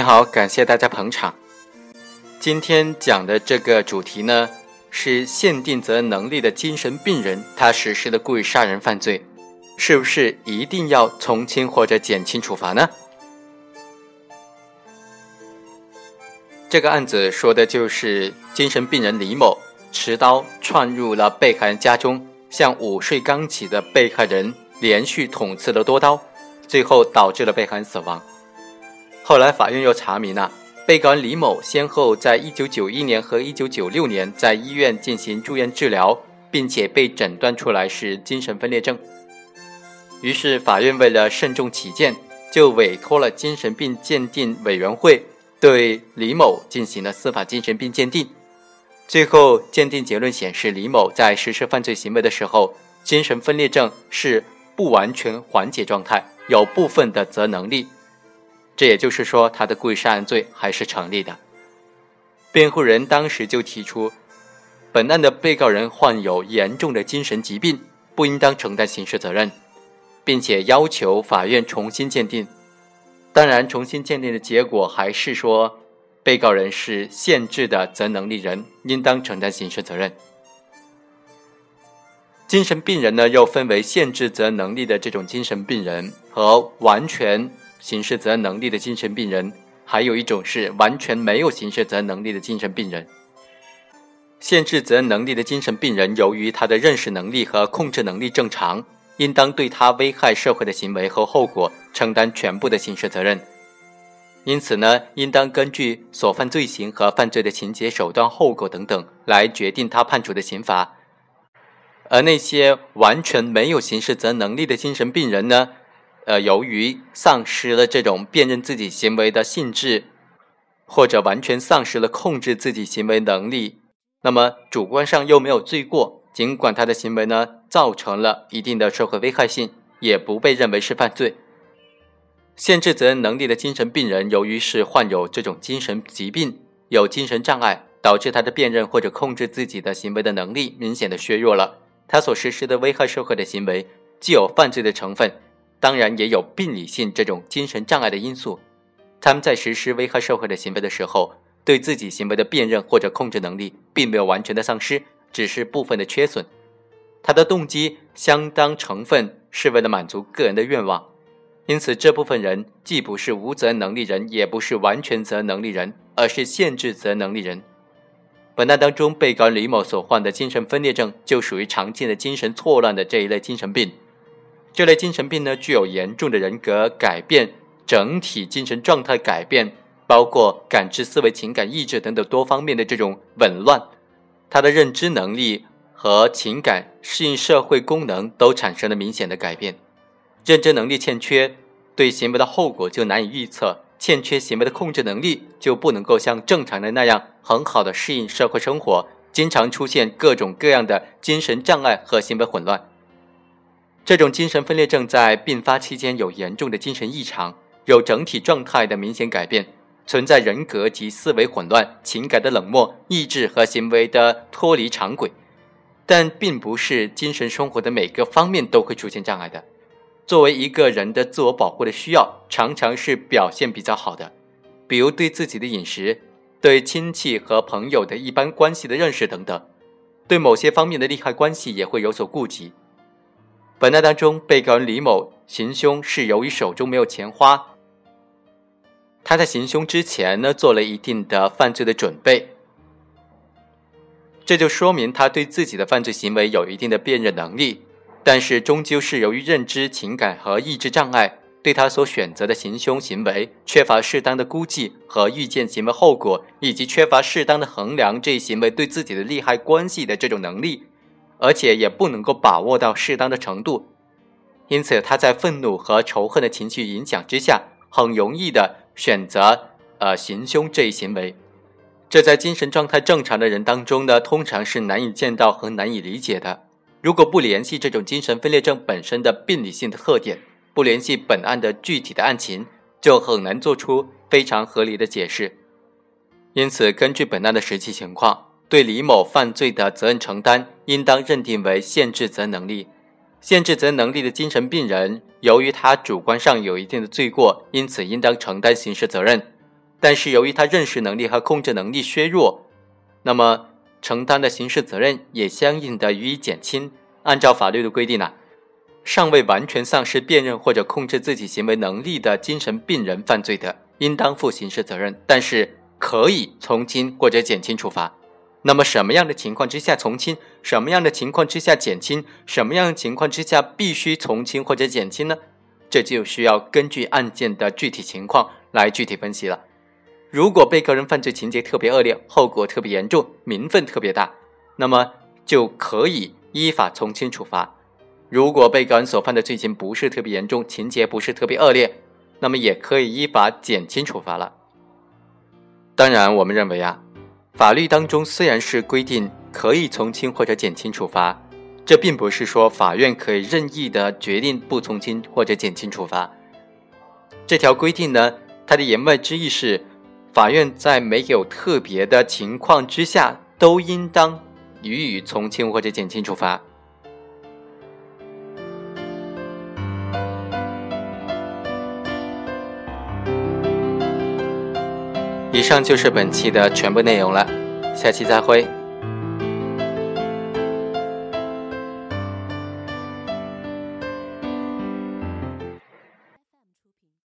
你好，感谢大家捧场。今天讲的这个主题呢，是限定责任能力的精神病人，他实施的故意杀人犯罪，是不是一定要从轻或者减轻处罚呢？这个案子说的就是精神病人李某持刀窜入了被害人家中，向午睡刚起的被害人连续捅刺了多刀，最后导致了被害人死亡。后来法院又查明了，被告人李某先后在1991年和1996年在医院进行住院治疗，并且被诊断出来是精神分裂症。于是法院为了慎重起见，就委托了精神病鉴定委员会对李某进行了司法精神病鉴定。最后鉴定结论显示，李某在实施犯罪行为的时候，精神分裂症是不完全缓解状态，有部分的责能力。这也就是说，他的故意杀人罪还是成立的。辩护人当时就提出，本案的被告人患有严重的精神疾病，不应当承担刑事责任，并且要求法院重新鉴定。当然，重新鉴定的结果还是说，被告人是限制的责能力人，应当承担刑事责任。精神病人呢，又分为限制责能力的这种精神病人和完全。刑事责任能力的精神病人，还有一种是完全没有刑事责任能力的精神病人。限制责任能力的精神病人，由于他的认识能力和控制能力正常，应当对他危害社会的行为和后果承担全部的刑事责任。因此呢，应当根据所犯罪行和犯罪的情节、手段、后果等等来决定他判处的刑罚。而那些完全没有刑事责任能力的精神病人呢？呃，由于丧失了这种辨认自己行为的性质，或者完全丧失了控制自己行为能力，那么主观上又没有罪过，尽管他的行为呢造成了一定的社会危害性，也不被认为是犯罪。限制责任能力的精神病人，由于是患有这种精神疾病，有精神障碍，导致他的辨认或者控制自己的行为的能力明显的削弱了，他所实施的危害社会的行为，既有犯罪的成分。当然也有病理性这种精神障碍的因素，他们在实施危害社会的行为的时候，对自己行为的辨认或者控制能力并没有完全的丧失，只是部分的缺损。他的动机相当成分是为了满足个人的愿望，因此这部分人既不是无责能力人，也不是完全责能力人，而是限制责能力人。本案当中，被告人李某所患的精神分裂症就属于常见的精神错乱的这一类精神病。这类精神病呢，具有严重的人格改变、整体精神状态改变，包括感知、思维、情感、意志等等多方面的这种紊乱。他的认知能力和情感、适应社会功能都产生了明显的改变。认知能力欠缺，对行为的后果就难以预测；欠缺行为的控制能力，就不能够像正常人那样很好的适应社会生活，经常出现各种各样的精神障碍和行为混乱。这种精神分裂症在病发期间有严重的精神异常，有整体状态的明显改变，存在人格及思维混乱、情感的冷漠、意志和行为的脱离常轨，但并不是精神生活的每个方面都会出现障碍的。作为一个人的自我保护的需要，常常是表现比较好的，比如对自己的饮食、对亲戚和朋友的一般关系的认识等等，对某些方面的利害关系也会有所顾及。本案当中，被告人李某行凶是由于手中没有钱花。他在行凶之前呢，做了一定的犯罪的准备，这就说明他对自己的犯罪行为有一定的辨认能力。但是，终究是由于认知、情感和意志障碍，对他所选择的行凶行为缺乏适当的估计和预见行为后果，以及缺乏适当的衡量这一行为对自己的利害关系的这种能力。而且也不能够把握到适当的程度，因此他在愤怒和仇恨的情绪影响之下，很容易的选择呃行凶这一行为。这在精神状态正常的人当中呢，通常是难以见到和难以理解的。如果不联系这种精神分裂症本身的病理性的特点，不联系本案的具体的案情，就很难做出非常合理的解释。因此，根据本案的实际情况。对李某犯罪的责任承担，应当认定为限制责任能力。限制责任能力的精神病人，由于他主观上有一定的罪过，因此应当承担刑事责任。但是由于他认识能力和控制能力削弱，那么承担的刑事责任也相应的予以减轻。按照法律的规定呢，尚未完全丧失辨认或者控制自己行为能力的精神病人犯罪的，应当负刑事责任，但是可以从轻或者减轻处罚。那么什么样的情况之下从轻？什么样的情况之下减轻？什么样的情况之下必须从轻或者减轻呢？这就需要根据案件的具体情况来具体分析了。如果被告人犯罪情节特别恶劣，后果特别严重，民愤特别大，那么就可以依法从轻处罚；如果被告人所犯的罪行不是特别严重，情节不是特别恶劣，那么也可以依法减轻处罚了。当然，我们认为啊，法律当中虽然是规定可以从轻或者减轻处罚，这并不是说法院可以任意的决定不从轻或者减轻处罚。这条规定呢，它的言外之意是。法院在没有特别的情况之下，都应当予以从轻或者减轻处罚。以上就是本期的全部内容了，下期再会。